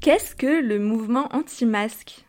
Qu'est-ce que le mouvement anti-masque?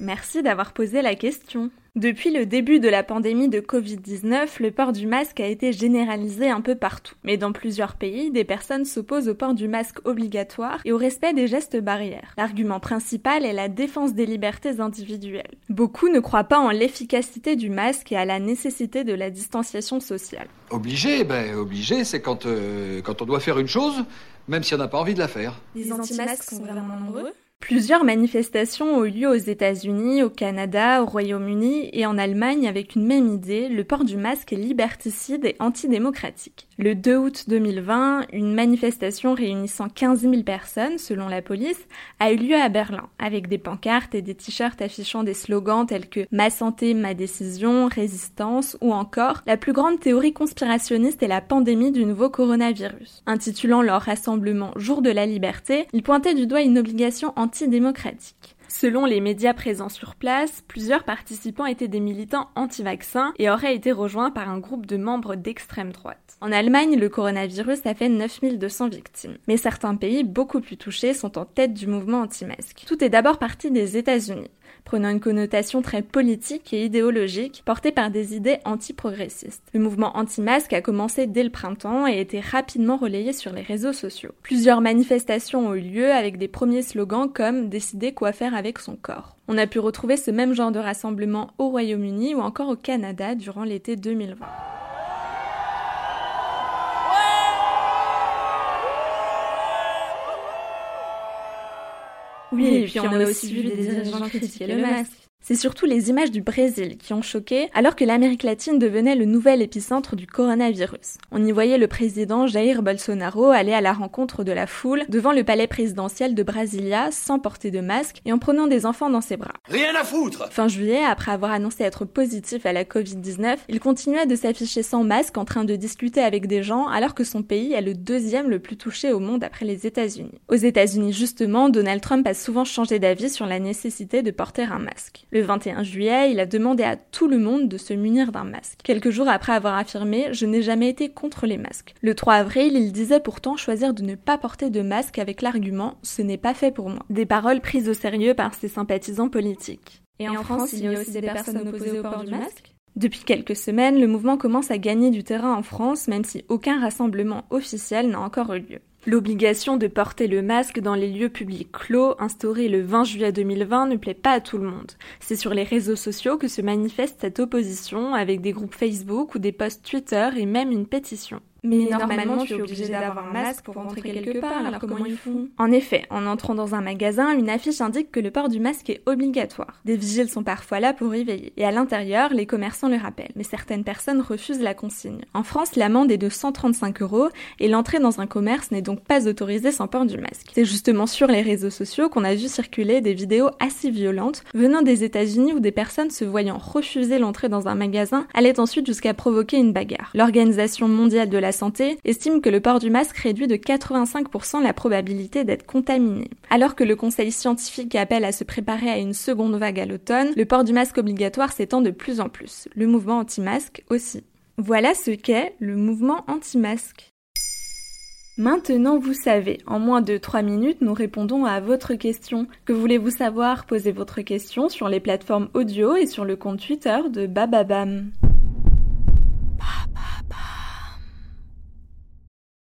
Merci d'avoir posé la question. Depuis le début de la pandémie de Covid-19, le port du masque a été généralisé un peu partout. Mais dans plusieurs pays, des personnes s'opposent au port du masque obligatoire et au respect des gestes barrières. L'argument principal est la défense des libertés individuelles. Beaucoup ne croient pas en l'efficacité du masque et à la nécessité de la distanciation sociale. Obligé, ben obligé, c'est quand, euh, quand on doit faire une chose, même si on n'a pas envie de la faire. Les anti-masques sont vraiment nombreux Plusieurs manifestations ont eu lieu aux États-Unis, au Canada, au Royaume-Uni et en Allemagne avec une même idée, le port du masque est liberticide et antidémocratique. Le 2 août 2020, une manifestation réunissant 15 000 personnes, selon la police, a eu lieu à Berlin, avec des pancartes et des t-shirts affichant des slogans tels que Ma santé, ma décision, résistance ou encore La plus grande théorie conspirationniste est la pandémie du nouveau coronavirus. Intitulant leur rassemblement Jour de la liberté, ils pointaient du doigt une obligation antidémocratique. Selon les médias présents sur place, plusieurs participants étaient des militants anti-vaccins et auraient été rejoints par un groupe de membres d'extrême droite. En Allemagne, le coronavirus a fait 9200 victimes. Mais certains pays beaucoup plus touchés sont en tête du mouvement anti-masque. Tout est d'abord parti des États-Unis prenant une connotation très politique et idéologique, portée par des idées anti-progressistes. Le mouvement anti-masque a commencé dès le printemps et a été rapidement relayé sur les réseaux sociaux. Plusieurs manifestations ont eu lieu avec des premiers slogans comme décider quoi faire avec son corps. On a pu retrouver ce même genre de rassemblement au Royaume-Uni ou encore au Canada durant l'été 2020. Oui, et puis on a aussi vu des dirigeants critiquer le masque. C'est surtout les images du Brésil qui ont choqué alors que l'Amérique latine devenait le nouvel épicentre du coronavirus. On y voyait le président Jair Bolsonaro aller à la rencontre de la foule devant le palais présidentiel de Brasilia sans porter de masque et en prenant des enfants dans ses bras. Rien à foutre Fin juillet, après avoir annoncé être positif à la Covid-19, il continuait de s'afficher sans masque en train de discuter avec des gens alors que son pays est le deuxième le plus touché au monde après les États-Unis. Aux États-Unis justement, Donald Trump a souvent changé d'avis sur la nécessité de porter un masque. Le 21 juillet, il a demandé à tout le monde de se munir d'un masque. Quelques jours après avoir affirmé Je n'ai jamais été contre les masques. Le 3 avril, il disait pourtant choisir de ne pas porter de masque avec l'argument Ce n'est pas fait pour moi. Des paroles prises au sérieux par ses sympathisants politiques. Et, en, France, il y a aussi des personnes opposées au port du masque? Depuis quelques semaines, le mouvement commence à gagner du terrain en France, même si aucun rassemblement officiel n'a encore eu lieu. L'obligation de porter le masque dans les lieux publics clos, instaurée le 20 juillet 2020, ne plaît pas à tout le monde. C'est sur les réseaux sociaux que se manifeste cette opposition, avec des groupes Facebook ou des posts Twitter et même une pétition. Mais normalement, tu es obligé d'avoir un masque pour rentrer quelque part, alors comment ils font En effet, en entrant dans un magasin, une affiche indique que le port du masque est obligatoire. Des vigiles sont parfois là pour y veiller. Et à l'intérieur, les commerçants le rappellent. Mais certaines personnes refusent la consigne. En France, l'amende est de 135 euros et l'entrée dans un commerce n'est donc pas autorisée sans port du masque. C'est justement sur les réseaux sociaux qu'on a vu circuler des vidéos assez violentes venant des États-Unis où des personnes se voyant refuser l'entrée dans un magasin allaient ensuite jusqu'à provoquer une bagarre. L'Organisation mondiale de la santé estime que le port du masque réduit de 85% la probabilité d'être contaminé. Alors que le conseil scientifique appelle à se préparer à une seconde vague à l'automne, le port du masque obligatoire s'étend de plus en plus. Le mouvement anti-masque aussi. Voilà ce qu'est le mouvement anti-masque. Maintenant, vous savez, en moins de 3 minutes, nous répondons à votre question. Que voulez-vous savoir? Posez votre question sur les plateformes audio et sur le compte Twitter de Bababam.